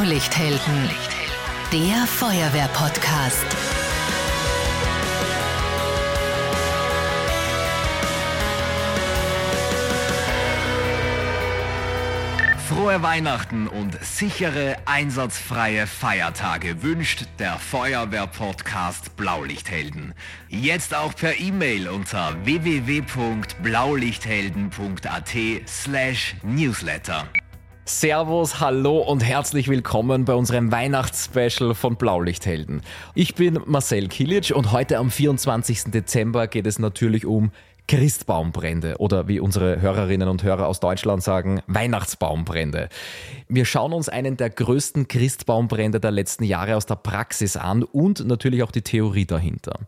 Blaulichthelden, der Feuerwehr-Podcast. Frohe Weihnachten und sichere, einsatzfreie Feiertage wünscht der Feuerwehr-Podcast Blaulichthelden. Jetzt auch per E-Mail unter www.blaulichthelden.at slash newsletter. Servus, hallo und herzlich willkommen bei unserem Weihnachtsspecial von Blaulichthelden. Ich bin Marcel Kilic und heute am 24. Dezember geht es natürlich um Christbaumbrände oder wie unsere Hörerinnen und Hörer aus Deutschland sagen, Weihnachtsbaumbrände. Wir schauen uns einen der größten Christbaumbrände der letzten Jahre aus der Praxis an und natürlich auch die Theorie dahinter.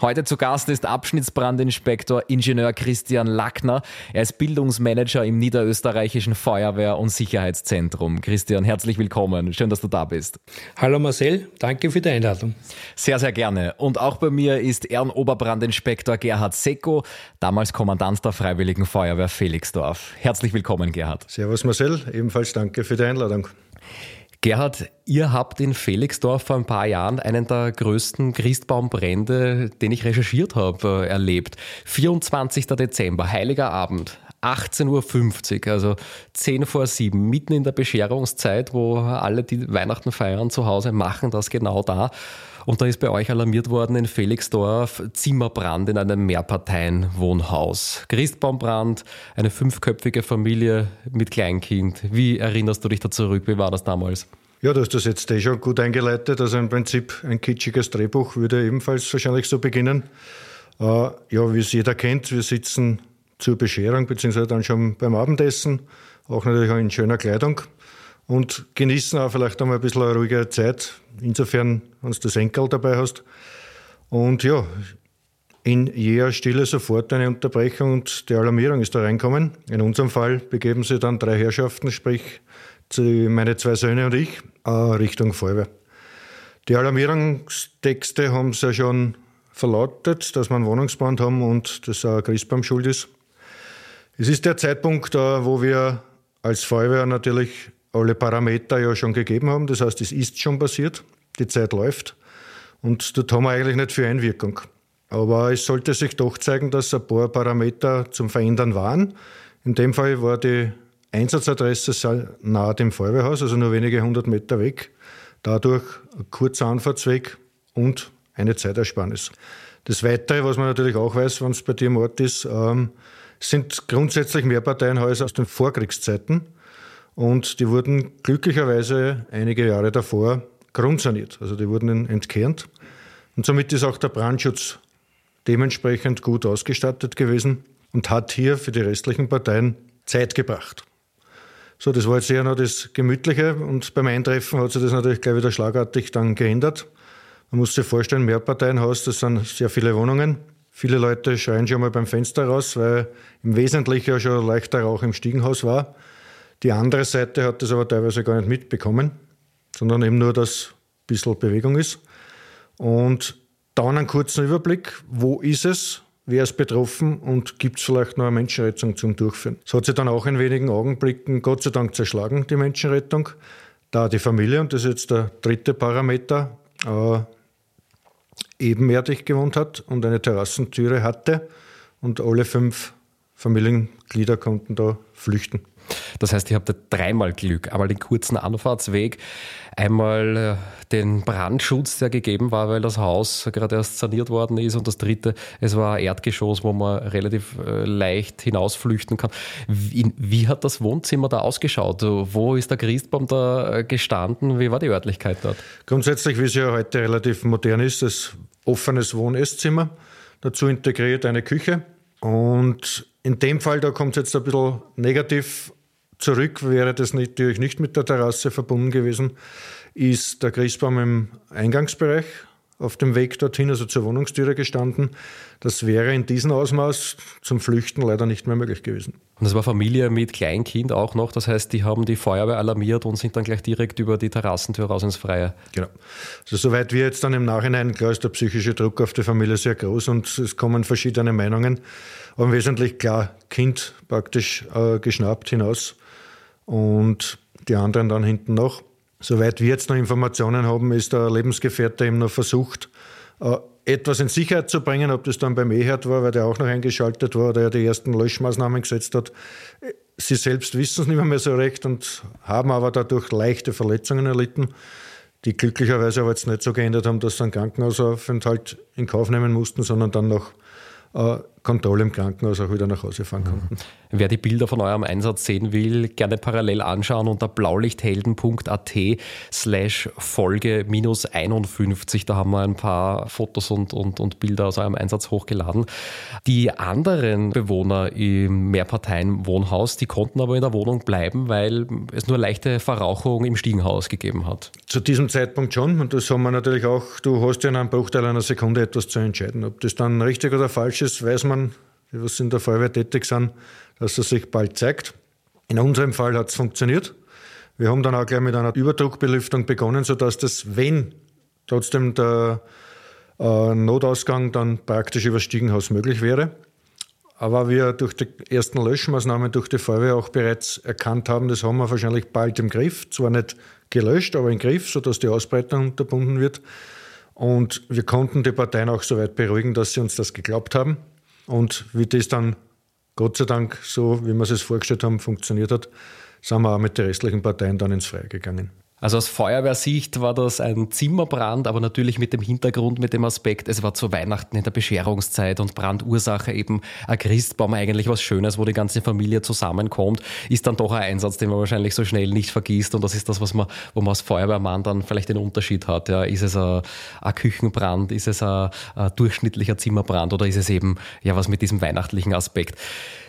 Heute zu Gast ist Abschnittsbrandinspektor Ingenieur Christian Lackner. Er ist Bildungsmanager im Niederösterreichischen Feuerwehr- und Sicherheitszentrum. Christian, herzlich willkommen. Schön, dass du da bist. Hallo Marcel, danke für die Einladung. Sehr, sehr gerne. Und auch bei mir ist Ehrenoberbrandinspektor Gerhard Secko, damals Kommandant der Freiwilligen Feuerwehr Felixdorf. Herzlich willkommen, Gerhard. Servus Marcel, ebenfalls danke für die Einladung. Gerhard, ihr habt in Felixdorf vor ein paar Jahren einen der größten Christbaumbrände, den ich recherchiert habe, äh, erlebt. 24. Dezember, heiliger Abend. 18.50 Uhr, also 10 vor 7, mitten in der Bescherungszeit, wo alle, die Weihnachten feiern zu Hause, machen das genau da. Und da ist bei euch alarmiert worden in Felixdorf Zimmerbrand in einem Mehrparteienwohnhaus. Christbaumbrand, eine fünfköpfige Familie mit Kleinkind. Wie erinnerst du dich da zurück? Wie war das damals? Ja, du hast das jetzt eh schon gut eingeleitet. Also im Prinzip ein kitschiges Drehbuch würde ebenfalls wahrscheinlich so beginnen. Äh, ja, wie es jeder kennt, wir sitzen zur Bescherung, beziehungsweise dann schon beim Abendessen, auch natürlich auch in schöner Kleidung und genießen auch vielleicht einmal ein bisschen eine ruhige Zeit. Insofern, wenn du das Enkel dabei hast. Und ja, in jäher Stille sofort eine Unterbrechung und die Alarmierung ist da reinkommen. In unserem Fall begeben sich dann drei Herrschaften, sprich meine zwei Söhne und ich, äh, Richtung Feuerwehr. Die Alarmierungstexte haben sie ja schon verlautet, dass wir einen Wohnungsbrand haben und dass auch Christbaum schuld ist. Es ist der Zeitpunkt, wo wir als Feuerwehr natürlich alle Parameter ja schon gegeben haben. Das heißt, es ist schon passiert, die Zeit läuft und dort haben wir eigentlich nicht viel Einwirkung. Aber es sollte sich doch zeigen, dass ein paar Parameter zum Verändern waren. In dem Fall war die Einsatzadresse nahe dem Feuerwehrhaus, also nur wenige hundert Meter weg. Dadurch ein kurzer Anfahrtsweg und eine Zeitersparnis. Das Weitere, was man natürlich auch weiß, wenn es bei dir im Ort ist, ähm, sind grundsätzlich Mehrparteienhäuser aus den Vorkriegszeiten. Und die wurden glücklicherweise einige Jahre davor grundsaniert. Also die wurden entkernt. Und somit ist auch der Brandschutz dementsprechend gut ausgestattet gewesen und hat hier für die restlichen Parteien Zeit gebracht. So, das war jetzt eher noch das Gemütliche und beim Eintreffen hat sich das natürlich gleich wieder schlagartig dann geändert. Man muss sich vorstellen, Mehrparteienhaus, das sind sehr viele Wohnungen. Viele Leute schreien schon mal beim Fenster raus, weil im Wesentlichen ja schon leichter Rauch im Stiegenhaus war. Die andere Seite hat das aber teilweise gar nicht mitbekommen, sondern eben nur, dass ein bisschen Bewegung ist. Und dann einen kurzen Überblick, wo ist es, wer ist betroffen und gibt es vielleicht noch eine Menschenrettung zum Durchführen. Das hat sich dann auch in wenigen Augenblicken Gott sei Dank zerschlagen, die Menschenrettung. Da die Familie, und das ist jetzt der dritte Parameter, äh, ebenerdig gewohnt hat und eine Terrassentüre hatte und alle fünf Familienglieder konnten da flüchten. Das heißt, ihr habt dreimal Glück. Einmal den kurzen Anfahrtsweg, einmal äh, den Brandschutz, der gegeben war, weil das Haus gerade erst saniert worden ist. Und das dritte, es war ein Erdgeschoss, wo man relativ äh, leicht hinausflüchten kann. Wie, wie hat das Wohnzimmer da ausgeschaut? Wo ist der Christbaum da äh, gestanden? Wie war die Örtlichkeit dort? Grundsätzlich, wie es ja heute relativ modern ist, das offenes Wohn-Esszimmer. Dazu integriert eine Küche. Und in dem Fall, da kommt es jetzt ein bisschen negativ zurück, wäre das natürlich nicht mit der Terrasse verbunden gewesen, ist der Christbaum im Eingangsbereich auf dem Weg dorthin, also zur Wohnungstüre gestanden. Das wäre in diesem Ausmaß zum Flüchten leider nicht mehr möglich gewesen. Und es war Familie mit Kleinkind auch noch, das heißt, die haben die Feuerwehr alarmiert und sind dann gleich direkt über die Terrassentür raus ins Freie. Genau. Also soweit wir jetzt dann im Nachhinein, klar ist der psychische Druck auf die Familie sehr groß und es kommen verschiedene Meinungen, aber wesentlich klar, Kind praktisch äh, geschnappt hinaus und die anderen dann hinten noch. Soweit wir jetzt noch Informationen haben, ist der Lebensgefährte eben noch versucht, äh, etwas in Sicherheit zu bringen, ob das dann beim Eherd war, weil der auch noch eingeschaltet war oder er die ersten Löschmaßnahmen gesetzt hat. Sie selbst wissen es nicht mehr, mehr so recht und haben aber dadurch leichte Verletzungen erlitten, die glücklicherweise aber jetzt nicht so geändert haben, dass sie einen Krankenhausaufenthalt in Kauf nehmen mussten, sondern dann noch äh, Kontrolle im Krankenhaus auch wieder nach Hause fahren konnten. Wer die Bilder von eurem Einsatz sehen will, gerne parallel anschauen unter blaulichthelden.at slash Folge minus 51. Da haben wir ein paar Fotos und, und, und Bilder aus eurem Einsatz hochgeladen. Die anderen Bewohner im Mehrparteien-Wohnhaus, die konnten aber in der Wohnung bleiben, weil es nur leichte Verrauchung im Stiegenhaus gegeben hat. Zu diesem Zeitpunkt schon. Und das haben wir natürlich auch, du hast ja in einem Bruchteil einer Sekunde etwas zu entscheiden. Ob das dann richtig oder falsch ist, weiß man, die was in der Feuerwehr tätig sind, dass es sich bald zeigt. In unserem Fall hat es funktioniert. Wir haben dann auch gleich mit einer Überdruckbelüftung begonnen, sodass das, wenn trotzdem der äh, Notausgang dann praktisch über Stiegenhaus möglich wäre. Aber wir durch die ersten Löschmaßnahmen durch die Feuerwehr auch bereits erkannt haben, das haben wir wahrscheinlich bald im Griff. Zwar nicht gelöscht, aber im Griff, sodass die Ausbreitung unterbunden wird. Und wir konnten die Parteien auch so weit beruhigen, dass sie uns das geglaubt haben. Und wie das dann Gott sei Dank so, wie wir es vorgestellt haben, funktioniert hat, sind wir auch mit den restlichen Parteien dann ins Freie gegangen. Also aus Feuerwehrsicht war das ein Zimmerbrand, aber natürlich mit dem Hintergrund, mit dem Aspekt, es war zu Weihnachten in der Bescherungszeit und Brandursache eben ein Christbaum, eigentlich was Schönes, wo die ganze Familie zusammenkommt, ist dann doch ein Einsatz, den man wahrscheinlich so schnell nicht vergisst und das ist das, was man, wo man als Feuerwehrmann dann vielleicht den Unterschied hat. Ja, ist es ein, ein Küchenbrand, ist es ein, ein durchschnittlicher Zimmerbrand oder ist es eben ja was mit diesem weihnachtlichen Aspekt?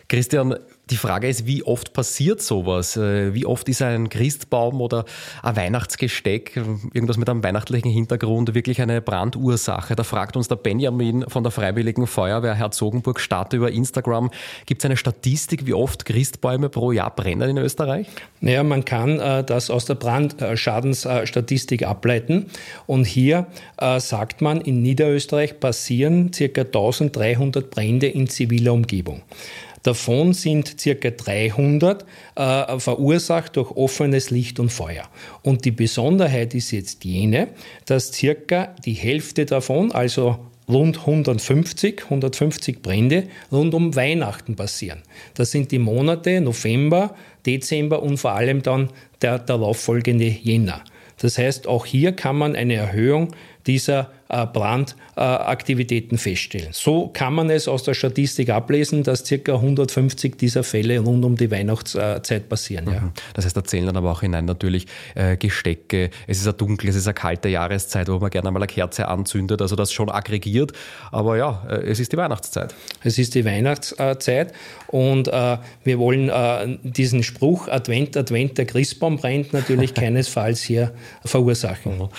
Christian, die Frage ist, wie oft passiert sowas? Äh, wie oft ist ein Christbaum oder ein Weihnachtsgesteck, irgendwas mit einem weihnachtlichen Hintergrund, wirklich eine Brandursache? Da fragt uns der Benjamin von der Freiwilligen Feuerwehr Herzogenburg Starte über Instagram. Gibt es eine Statistik, wie oft Christbäume pro Jahr brennen in Österreich? Naja, man kann äh, das aus der Brandschadensstatistik ableiten. Und hier äh, sagt man, in Niederösterreich passieren ca. 1300 Brände in ziviler Umgebung. Davon sind circa 300 äh, verursacht durch offenes Licht und Feuer. Und die Besonderheit ist jetzt jene, dass circa die Hälfte davon, also rund 150, 150 Brände rund um Weihnachten passieren. Das sind die Monate November, Dezember und vor allem dann der darauffolgende Jänner. Das heißt, auch hier kann man eine Erhöhung dieser äh, Brandaktivitäten feststellen. So kann man es aus der Statistik ablesen, dass ca. 150 dieser Fälle rund um die Weihnachtszeit passieren. Ja. Mhm. Das heißt, da zählen dann aber auch hinein natürlich äh, Gestecke. Es ist eine dunkle, es ist eine kalte Jahreszeit, wo man gerne einmal eine Kerze anzündet. Also das schon aggregiert. Aber ja, äh, es ist die Weihnachtszeit. Es ist die Weihnachtszeit und äh, wir wollen äh, diesen Spruch Advent, Advent, der Christbaum brennt natürlich keinesfalls hier verursachen.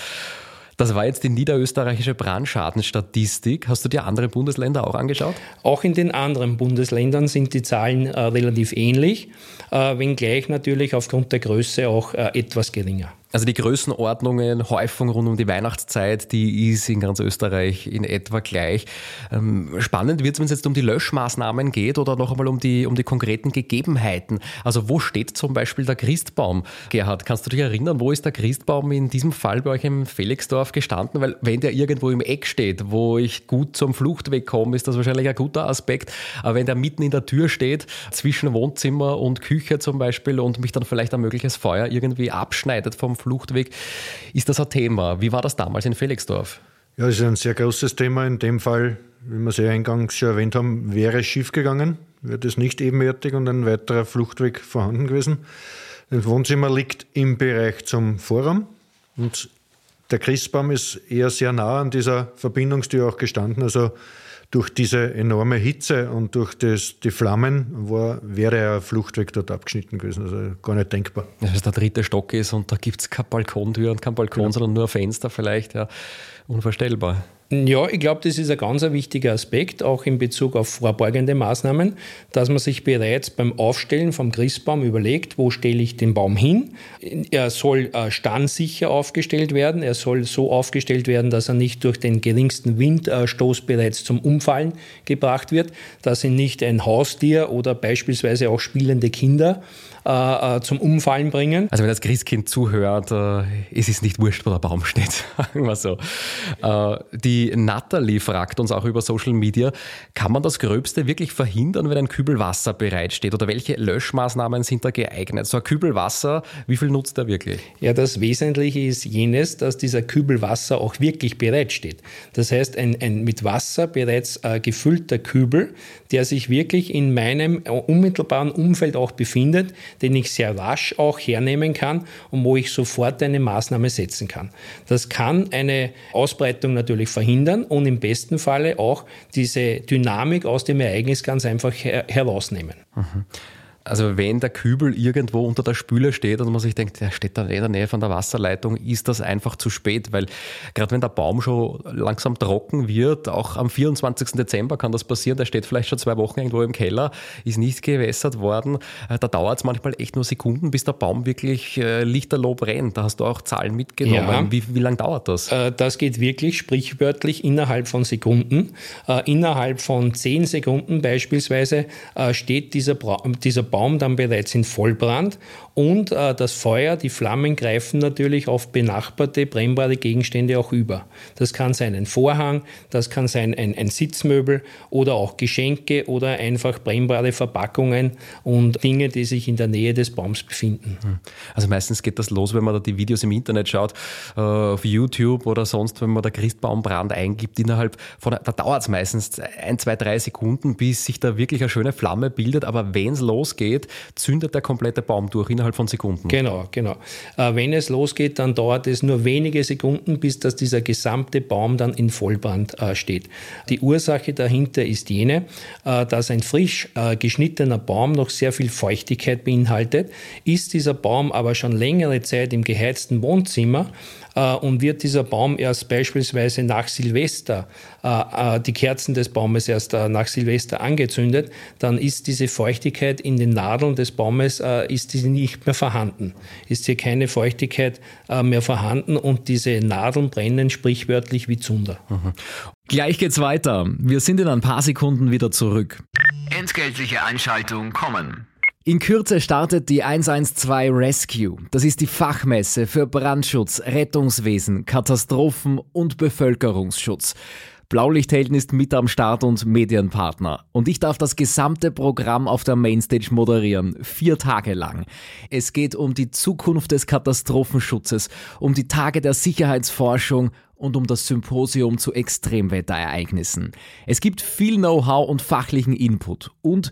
Das war jetzt die niederösterreichische Brandschadenstatistik. Hast du dir andere Bundesländer auch angeschaut? Auch in den anderen Bundesländern sind die Zahlen äh, relativ ähnlich, äh, wenngleich natürlich aufgrund der Größe auch äh, etwas geringer. Also die Größenordnungen, Häufung rund um die Weihnachtszeit, die ist in ganz Österreich in etwa gleich. Ähm, spannend wird es, wenn es jetzt um die Löschmaßnahmen geht oder noch einmal um die, um die konkreten Gegebenheiten. Also wo steht zum Beispiel der Christbaum? Gerhard, kannst du dich erinnern, wo ist der Christbaum in diesem Fall bei euch im Felixdorf gestanden? Weil wenn der irgendwo im Eck steht, wo ich gut zum Fluchtweg komme, ist das wahrscheinlich ein guter Aspekt. Aber wenn der mitten in der Tür steht, zwischen Wohnzimmer und Küche zum Beispiel und mich dann vielleicht ein mögliches Feuer irgendwie abschneidet vom Fluchtweg. Ist das ein Thema? Wie war das damals in Felixdorf? Ja, es ist ein sehr großes Thema. In dem Fall, wie wir es ja eingangs schon erwähnt haben, wäre es schief gegangen, wäre das nicht ebenwertig und ein weiterer Fluchtweg vorhanden gewesen. Das Wohnzimmer liegt im Bereich zum Vorraum und der Christbaum ist eher sehr nah an dieser Verbindungstür auch gestanden. Also durch diese enorme Hitze und durch das, die Flammen war, wäre ein Fluchtweg dort abgeschnitten gewesen. Also gar nicht denkbar. Ja, dass der dritte Stock ist und da gibt es keine Balkontür und kein Balkon, genau. sondern nur ein Fenster vielleicht. Ja, unvorstellbar. Ja, ich glaube, das ist ein ganz wichtiger Aspekt, auch in Bezug auf vorbeugende Maßnahmen, dass man sich bereits beim Aufstellen vom Christbaum überlegt, wo stelle ich den Baum hin. Er soll äh, standsicher aufgestellt werden, er soll so aufgestellt werden, dass er nicht durch den geringsten Windstoß bereits zum Umfallen gebracht wird, dass ihn nicht ein Haustier oder beispielsweise auch spielende Kinder äh, zum Umfallen bringen. Also wenn das Christkind zuhört, äh, ist es nicht wurscht, wo der Baum steht, sagen wir so. Äh, die Natalie fragt uns auch über Social Media, kann man das Gröbste wirklich verhindern, wenn ein Kübel Wasser bereitsteht? Oder welche Löschmaßnahmen sind da geeignet? So ein Kübel Wasser, wie viel nutzt er wirklich? Ja, das Wesentliche ist jenes, dass dieser Kübel Wasser auch wirklich bereitsteht. Das heißt, ein, ein mit Wasser bereits äh, gefüllter Kübel, der sich wirklich in meinem unmittelbaren Umfeld auch befindet, den ich sehr rasch auch hernehmen kann und wo ich sofort eine Maßnahme setzen kann. Das kann eine Ausbreitung natürlich verhindern und im besten Falle auch diese Dynamik aus dem Ereignis ganz einfach her herausnehmen. Mhm. Also wenn der Kübel irgendwo unter der Spüle steht und man sich denkt, der steht da in der Nähe von der Wasserleitung, ist das einfach zu spät, weil gerade wenn der Baum schon langsam trocken wird, auch am 24. Dezember kann das passieren, der steht vielleicht schon zwei Wochen irgendwo im Keller, ist nicht gewässert worden, äh, da dauert es manchmal echt nur Sekunden, bis der Baum wirklich äh, lichterloh brennt. Da hast du auch Zahlen mitgenommen. Ja. Wie, wie lange dauert das? Äh, das geht wirklich sprichwörtlich innerhalb von Sekunden. Innerhalb von zehn Sekunden beispielsweise steht dieser, dieser Baum Baum dann bereits in Vollbrand und äh, das Feuer, die Flammen greifen natürlich auf benachbarte brennbare Gegenstände auch über. Das kann sein ein Vorhang, das kann sein ein, ein Sitzmöbel oder auch Geschenke oder einfach brennbare Verpackungen und Dinge, die sich in der Nähe des Baums befinden. Hm. Also meistens geht das los, wenn man da die Videos im Internet schaut, äh, auf YouTube oder sonst, wenn man da Christbaumbrand eingibt, innerhalb von, da dauert es meistens ein, zwei, drei Sekunden, bis sich da wirklich eine schöne Flamme bildet, aber wenn es losgeht, losgeht, zündet der komplette Baum durch innerhalb von Sekunden. Genau, genau. Äh, wenn es losgeht, dann dauert es nur wenige Sekunden, bis dass dieser gesamte Baum dann in Vollbrand äh, steht. Die Ursache dahinter ist jene, äh, dass ein frisch geschnittener Baum noch sehr viel Feuchtigkeit beinhaltet. Ist dieser Baum aber schon längere Zeit im geheizten Wohnzimmer, äh, und wird dieser Baum erst beispielsweise nach Silvester, äh, äh, die Kerzen des Baumes erst nach Silvester angezündet, dann ist diese Feuchtigkeit in den Nadeln des Baumes ist die nicht mehr vorhanden. Ist hier keine Feuchtigkeit mehr vorhanden und diese Nadeln brennen sprichwörtlich wie Zunder. Mhm. Gleich geht's weiter. Wir sind in ein paar Sekunden wieder zurück. Entgeltliche Einschaltung kommen. In Kürze startet die 112 Rescue. Das ist die Fachmesse für Brandschutz, Rettungswesen, Katastrophen und Bevölkerungsschutz. Blaulichthelden ist mit am Start und Medienpartner. Und ich darf das gesamte Programm auf der Mainstage moderieren. Vier Tage lang. Es geht um die Zukunft des Katastrophenschutzes, um die Tage der Sicherheitsforschung und um das Symposium zu Extremwetterereignissen. Es gibt viel Know-how und fachlichen Input und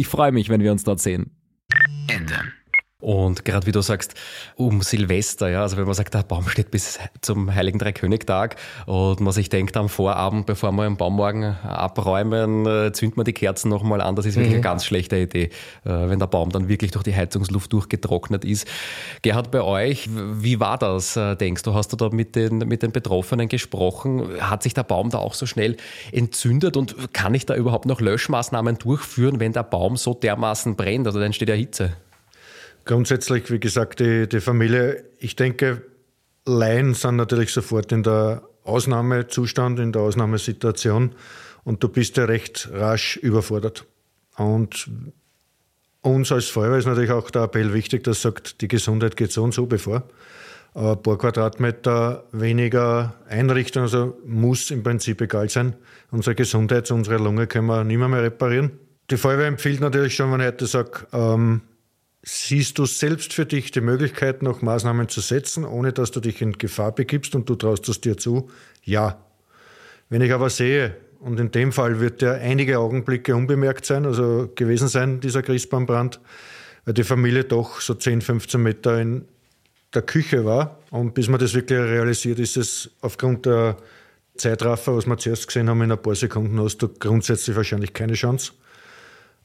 Ich freue mich, wenn wir uns dort sehen. Ende. Und gerade wie du sagst, um Silvester, ja, also wenn man sagt, der Baum steht bis zum Heiligen Dreikönigtag und man sich denkt am Vorabend, bevor wir den Baumorgen abräumen, äh, zündet man die Kerzen nochmal an. Das ist wirklich mhm. eine ganz schlechte Idee, äh, wenn der Baum dann wirklich durch die Heizungsluft durchgetrocknet ist. Gerhard, bei euch, wie war das, äh, denkst du? Hast du da mit den, mit den Betroffenen gesprochen? Hat sich der Baum da auch so schnell entzündet und kann ich da überhaupt noch Löschmaßnahmen durchführen, wenn der Baum so dermaßen brennt? Also dann entsteht ja Hitze. Grundsätzlich, wie gesagt, die, die Familie, ich denke, Laien sind natürlich sofort in der Ausnahmezustand, in der Ausnahmesituation und du bist ja recht rasch überfordert. Und uns als Feuerwehr ist natürlich auch der Appell wichtig, dass sagt, die Gesundheit geht so und so bevor. Ein paar Quadratmeter weniger Einrichtung, also muss im Prinzip egal sein. Unsere Gesundheit, unsere Lunge können wir nicht mehr, mehr reparieren. Die Feuerwehr empfiehlt natürlich schon, wenn ich heute sage, ähm, Siehst du selbst für dich die Möglichkeit, noch Maßnahmen zu setzen, ohne dass du dich in Gefahr begibst und du traust es dir zu? Ja. Wenn ich aber sehe, und in dem Fall wird der einige Augenblicke unbemerkt sein, also gewesen sein, dieser Christbaumbrand, weil die Familie doch so 10, 15 Meter in der Küche war. Und bis man das wirklich realisiert, ist es aufgrund der Zeitraffer, was wir zuerst gesehen haben, in ein paar Sekunden hast du grundsätzlich wahrscheinlich keine Chance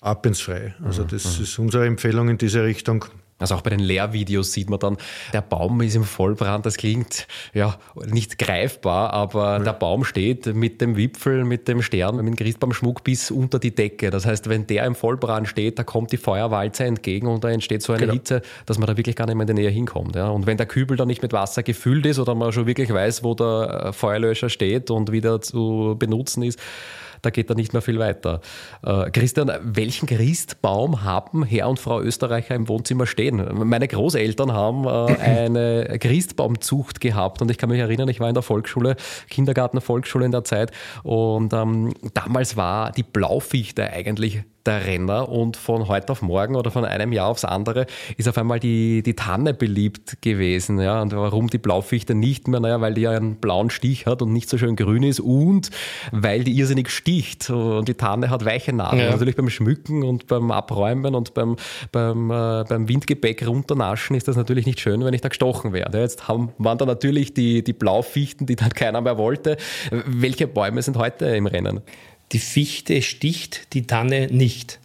ab ins Freie. Also das mhm. ist unsere Empfehlung in diese Richtung. Also auch bei den Lehrvideos sieht man dann, der Baum ist im Vollbrand. Das klingt ja nicht greifbar, aber ja. der Baum steht mit dem Wipfel, mit dem Stern, mit dem Christbaumschmuck bis unter die Decke. Das heißt, wenn der im Vollbrand steht, da kommt die Feuerwalze entgegen und da entsteht so eine genau. Hitze, dass man da wirklich gar nicht mehr in die Nähe hinkommt. Ja. Und wenn der Kübel dann nicht mit Wasser gefüllt ist oder man schon wirklich weiß, wo der Feuerlöscher steht und wieder zu benutzen ist, da geht da nicht mehr viel weiter. Äh, Christian, welchen Christbaum haben Herr und Frau Österreicher im Wohnzimmer stehen? Meine Großeltern haben äh, eine Christbaumzucht gehabt und ich kann mich erinnern, ich war in der Volksschule, Kindergarten, Volksschule in der Zeit und ähm, damals war die Blaufichte eigentlich der Renner und von heute auf morgen oder von einem Jahr aufs andere ist auf einmal die, die Tanne beliebt gewesen. Ja? Und warum die Blaufichte nicht mehr? Naja, weil die ja einen blauen Stich hat und nicht so schön grün ist und weil die irrsinnig sticht. Und die Tanne hat weiche Nadeln. Ja. Natürlich beim Schmücken und beim Abräumen und beim, beim, äh, beim Windgebäck runternaschen ist das natürlich nicht schön, wenn ich da gestochen werde. Jetzt haben, waren da natürlich die, die Blaufichten, die dann keiner mehr wollte. Welche Bäume sind heute im Rennen? Die Fichte sticht, die Tanne nicht.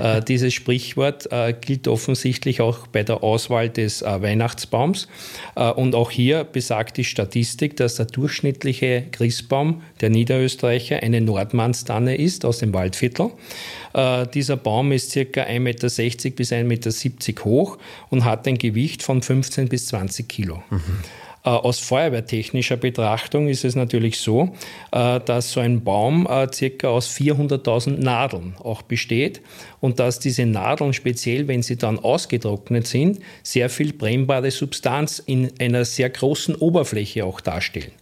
äh, dieses Sprichwort äh, gilt offensichtlich auch bei der Auswahl des äh, Weihnachtsbaums. Äh, und auch hier besagt die Statistik, dass der durchschnittliche Christbaum der Niederösterreicher eine Nordmannstanne ist aus dem Waldviertel. Äh, dieser Baum ist circa 1,60 Meter bis 1,70 Meter hoch und hat ein Gewicht von 15 bis 20 Kilo. Mhm. Äh, aus feuerwehrtechnischer Betrachtung ist es natürlich so, äh, dass so ein Baum äh, circa aus 400.000 Nadeln auch besteht und dass diese Nadeln, speziell wenn sie dann ausgetrocknet sind, sehr viel brennbare Substanz in einer sehr großen Oberfläche auch darstellen.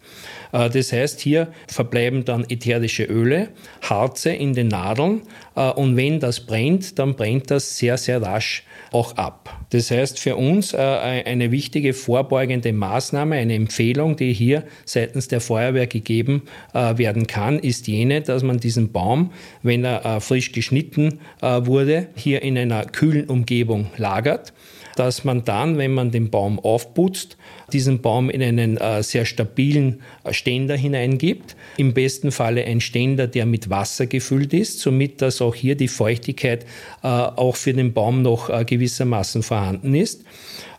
Das heißt, hier verbleiben dann ätherische Öle, Harze in den Nadeln und wenn das brennt, dann brennt das sehr, sehr rasch auch ab. Das heißt für uns äh, eine wichtige vorbeugende Maßnahme, eine Empfehlung, die hier seitens der Feuerwehr gegeben werden kann, ist jene, dass man diesen Baum, wenn er frisch geschnitten wurde, hier in einer kühlen Umgebung lagert dass man dann, wenn man den Baum aufputzt, diesen Baum in einen äh, sehr stabilen äh, Ständer hineingibt. Im besten Falle ein Ständer, der mit Wasser gefüllt ist, somit dass auch hier die Feuchtigkeit äh, auch für den Baum noch äh, gewissermaßen vorhanden ist.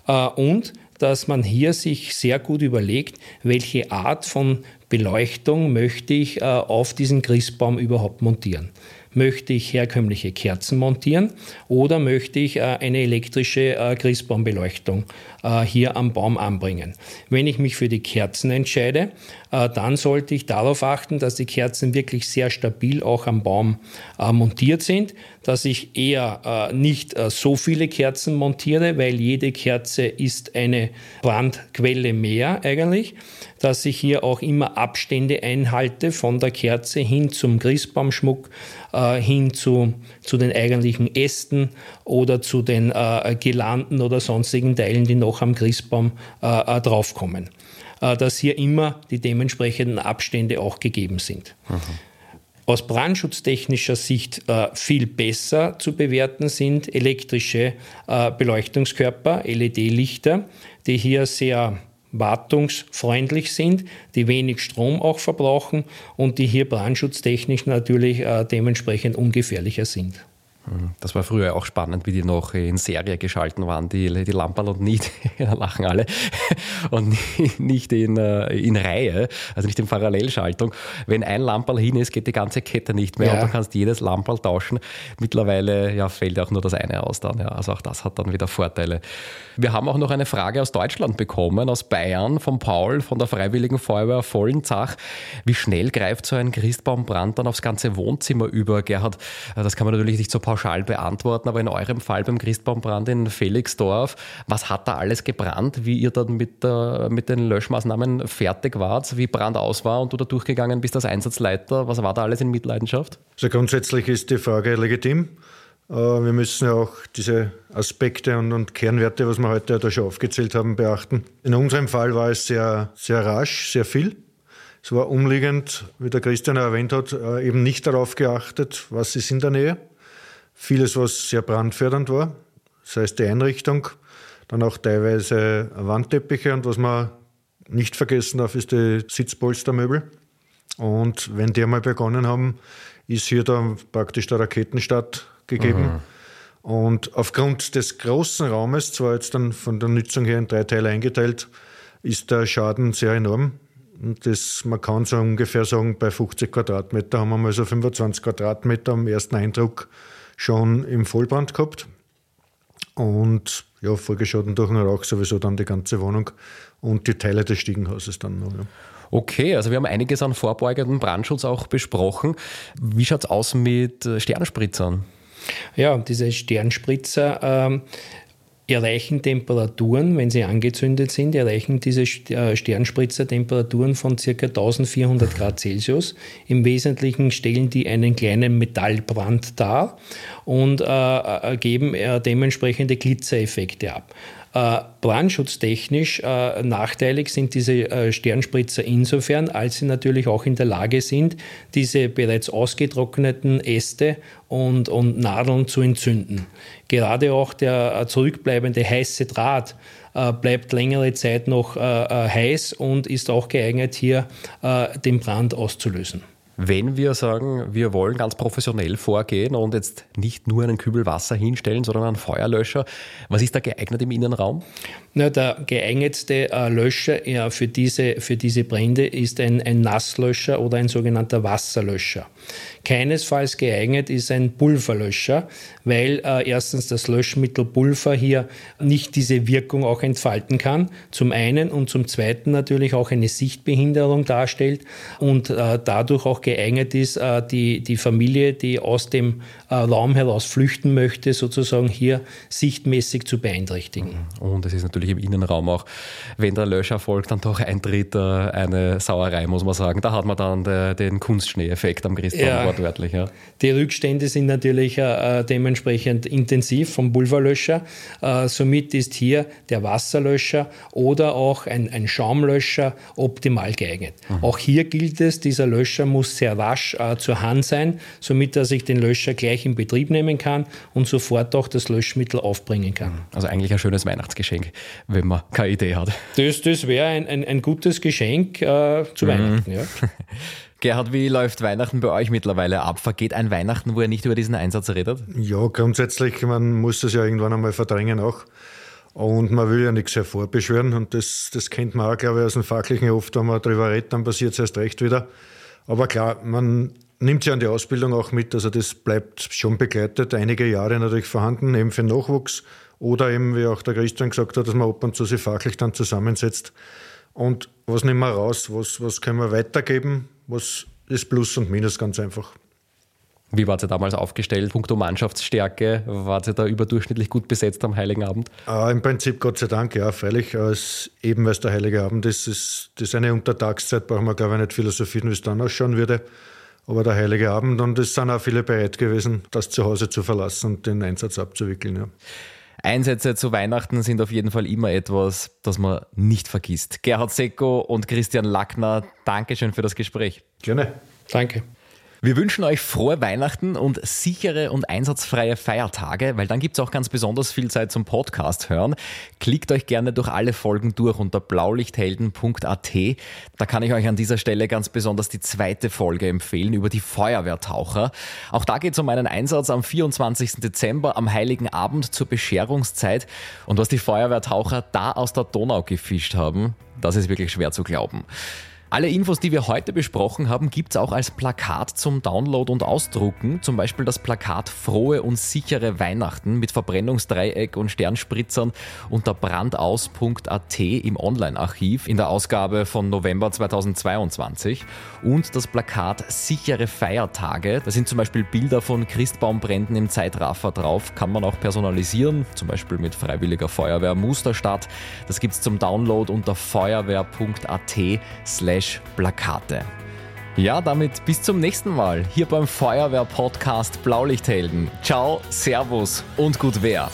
Äh, und dass man hier sich sehr gut überlegt, welche Art von Beleuchtung möchte ich auf diesen Christbaum überhaupt montieren. Möchte ich herkömmliche Kerzen montieren oder möchte ich äh, eine elektrische äh, Christbaumbeleuchtung äh, hier am Baum anbringen? Wenn ich mich für die Kerzen entscheide, dann sollte ich darauf achten, dass die Kerzen wirklich sehr stabil auch am Baum montiert sind, dass ich eher nicht so viele Kerzen montiere, weil jede Kerze ist eine Brandquelle mehr eigentlich, dass ich hier auch immer Abstände einhalte von der Kerze hin zum Christbaumschmuck, äh, hin zu, zu den eigentlichen Ästen oder zu den äh, Girlanden oder sonstigen Teilen, die noch am Christbaum äh, äh draufkommen. Äh, dass hier immer die dementsprechenden Abstände auch gegeben sind. Mhm. Aus brandschutztechnischer Sicht äh, viel besser zu bewerten sind elektrische äh, Beleuchtungskörper, LED-Lichter, die hier sehr wartungsfreundlich sind, die wenig Strom auch verbrauchen und die hier brandschutztechnisch natürlich äh, dementsprechend ungefährlicher sind. Das war früher auch spannend, wie die noch in Serie geschalten waren, die, die Lampen und nicht, da lachen alle, und nicht in, äh, in Reihe, also nicht in Parallelschaltung. Wenn ein Lamperl hin ist, geht die ganze Kette nicht mehr ja. und du kannst jedes Lamperl tauschen. Mittlerweile ja, fällt auch nur das eine aus dann. Ja. Also auch das hat dann wieder Vorteile. Wir haben auch noch eine Frage aus Deutschland bekommen, aus Bayern, von Paul von der Freiwilligen Feuerwehr Vollenzach. Wie schnell greift so ein Christbaumbrand dann aufs ganze Wohnzimmer über? Gerhard, das kann man natürlich nicht so pauschal pauschal beantworten, aber in eurem Fall beim Christbaumbrand in Felixdorf, was hat da alles gebrannt, wie ihr dann mit, der, mit den Löschmaßnahmen fertig wart, wie Brand aus war und du da durchgegangen bist als Einsatzleiter, was war da alles in Mitleidenschaft? Also grundsätzlich ist die Frage legitim. Äh, wir müssen ja auch diese Aspekte und, und, Kernwerte, was wir heute da schon aufgezählt haben, beachten. In unserem Fall war es sehr, sehr rasch, sehr viel. Es war umliegend, wie der Christian erwähnt hat, äh, eben nicht darauf geachtet, was ist in der Nähe. Vieles, was sehr brandfördernd war, das heißt die Einrichtung, dann auch teilweise Wandteppiche und was man nicht vergessen darf, ist die Sitzpolstermöbel. Und wenn die einmal begonnen haben, ist hier dann praktisch der Raketenstart gegeben. Und aufgrund des großen Raumes, zwar jetzt dann von der Nutzung her in drei Teile eingeteilt, ist der Schaden sehr enorm. Und das, man kann so ungefähr sagen, bei 50 Quadratmeter haben wir mal so 25 Quadratmeter am ersten Eindruck schon im Vollbrand gehabt. Und ja, Folgeschaden durch den Rauch sowieso dann die ganze Wohnung und die Teile des Stiegenhauses dann noch. Ja. Okay, also wir haben einiges an vorbeugendem Brandschutz auch besprochen. Wie schaut es aus mit Sternspritzern? Ja, diese Sternspritzer ähm, erreichen Temperaturen, wenn sie angezündet sind, erreichen diese äh, Sternspritzer Temperaturen von ca. 1400 Grad Celsius. Im Wesentlichen stellen die einen kleinen Metallbrand dar und äh, äh geben äh, dementsprechende Glitzereffekte ab. Äh, brandschutztechnisch äh, nachteilig sind diese äh, Sternspritzer insofern, als sie natürlich auch in der Lage sind, diese bereits ausgetrockneten Äste und, und Nadeln zu entzünden. Gerade auch der äh, zurückbleibende heiße Draht äh, bleibt längere Zeit noch äh, heiß und ist auch geeignet, hier den Brand auszulösen. Wenn wir sagen, wir wollen ganz professionell vorgehen und jetzt nicht nur einen Kübel Wasser hinstellen, sondern einen Feuerlöscher, was ist da geeignet im Innenraum? Na, der geeignetste äh, Löscher ja, für, diese, für diese Brände ist ein, ein Nasslöscher oder ein sogenannter Wasserlöscher. Keinesfalls geeignet ist ein Pulverlöscher, weil äh, erstens das Löschmittel Pulver hier nicht diese Wirkung auch entfalten kann, zum einen und zum zweiten natürlich auch eine Sichtbehinderung darstellt und äh, dadurch auch geeignet ist, äh, die, die Familie, die aus dem Raum heraus flüchten möchte, sozusagen hier sichtmäßig zu beeinträchtigen. Und es ist natürlich im Innenraum auch, wenn der Löscherfolg dann doch eintritt, äh, eine Sauerei, muss man sagen. Da hat man dann de, den Kunstschnee-Effekt am Christbaum ja, wortwörtlich. Ja. Die Rückstände sind natürlich äh, dementsprechend intensiv vom Pulverlöscher. Äh, somit ist hier der Wasserlöscher oder auch ein, ein Schaumlöscher optimal geeignet. Mhm. Auch hier gilt es, dieser Löscher muss sehr rasch äh, zur Hand sein, somit dass ich den Löscher gleich in Betrieb nehmen kann und sofort auch das Löschmittel aufbringen kann. Also eigentlich ein schönes Weihnachtsgeschenk, wenn man keine Idee hat. Das, das wäre ein, ein, ein, gutes Geschenk äh, zu mhm. Weihnachten. Ja. Gerhard, wie läuft Weihnachten bei euch mittlerweile ab? Vergeht ein Weihnachten, wo ihr nicht über diesen Einsatz redet? Ja, grundsätzlich, man muss das ja irgendwann einmal verdrängen auch. Und man will ja nichts hervorbeschwören. Und das, das kennt man auch, glaube ich, aus dem Fachlichen oft, wenn man darüber redet, dann passiert es erst recht wieder. Aber klar, man nimmt sich an die Ausbildung auch mit. Also das bleibt schon begleitet, einige Jahre natürlich vorhanden, eben für Nachwuchs. Oder eben, wie auch der Christian gesagt hat, dass man ab und zu sich fachlich dann zusammensetzt. Und was nehmen wir raus? Was, was können wir weitergeben? was ist Plus und Minus ganz einfach. Wie wart ihr damals aufgestellt? Punkto Mannschaftsstärke, wart ihr da überdurchschnittlich gut besetzt am Heiligen Abend? Äh, Im Prinzip Gott sei Dank, ja, freilich. Als, eben weil es der Heilige Abend ist, ist das eine Untertagszeit, brauchen wir glaube ich nicht philosophieren, wie es dann ausschauen würde. Aber der Heilige Abend und es sind auch viele bereit gewesen, das zu Hause zu verlassen und den Einsatz abzuwickeln. Ja. Einsätze zu Weihnachten sind auf jeden Fall immer etwas, das man nicht vergisst. Gerhard Secko und Christian Lackner, Dankeschön für das Gespräch. Gerne. Danke. Wir wünschen euch frohe Weihnachten und sichere und einsatzfreie Feiertage, weil dann gibt es auch ganz besonders viel Zeit zum Podcast hören. Klickt euch gerne durch alle Folgen durch unter blaulichthelden.at. Da kann ich euch an dieser Stelle ganz besonders die zweite Folge empfehlen über die Feuerwehrtaucher. Auch da geht es um einen Einsatz am 24. Dezember am Heiligen Abend zur Bescherungszeit. Und was die Feuerwehrtaucher da aus der Donau gefischt haben, das ist wirklich schwer zu glauben. Alle Infos, die wir heute besprochen haben, gibt es auch als Plakat zum Download und Ausdrucken. Zum Beispiel das Plakat Frohe und sichere Weihnachten mit Verbrennungsdreieck und Sternspritzern unter brandaus.at im Online-Archiv in der Ausgabe von November 2022. Und das Plakat Sichere Feiertage. Da sind zum Beispiel Bilder von Christbaumbränden im Zeitraffer drauf. Kann man auch personalisieren, zum Beispiel mit Freiwilliger Feuerwehr Musterstadt. Das gibt es zum Download unter feuerwehr.at Plakate. Ja, damit bis zum nächsten Mal hier beim Feuerwehr-Podcast Blaulichthelden. Ciao, Servus und gut Wehr.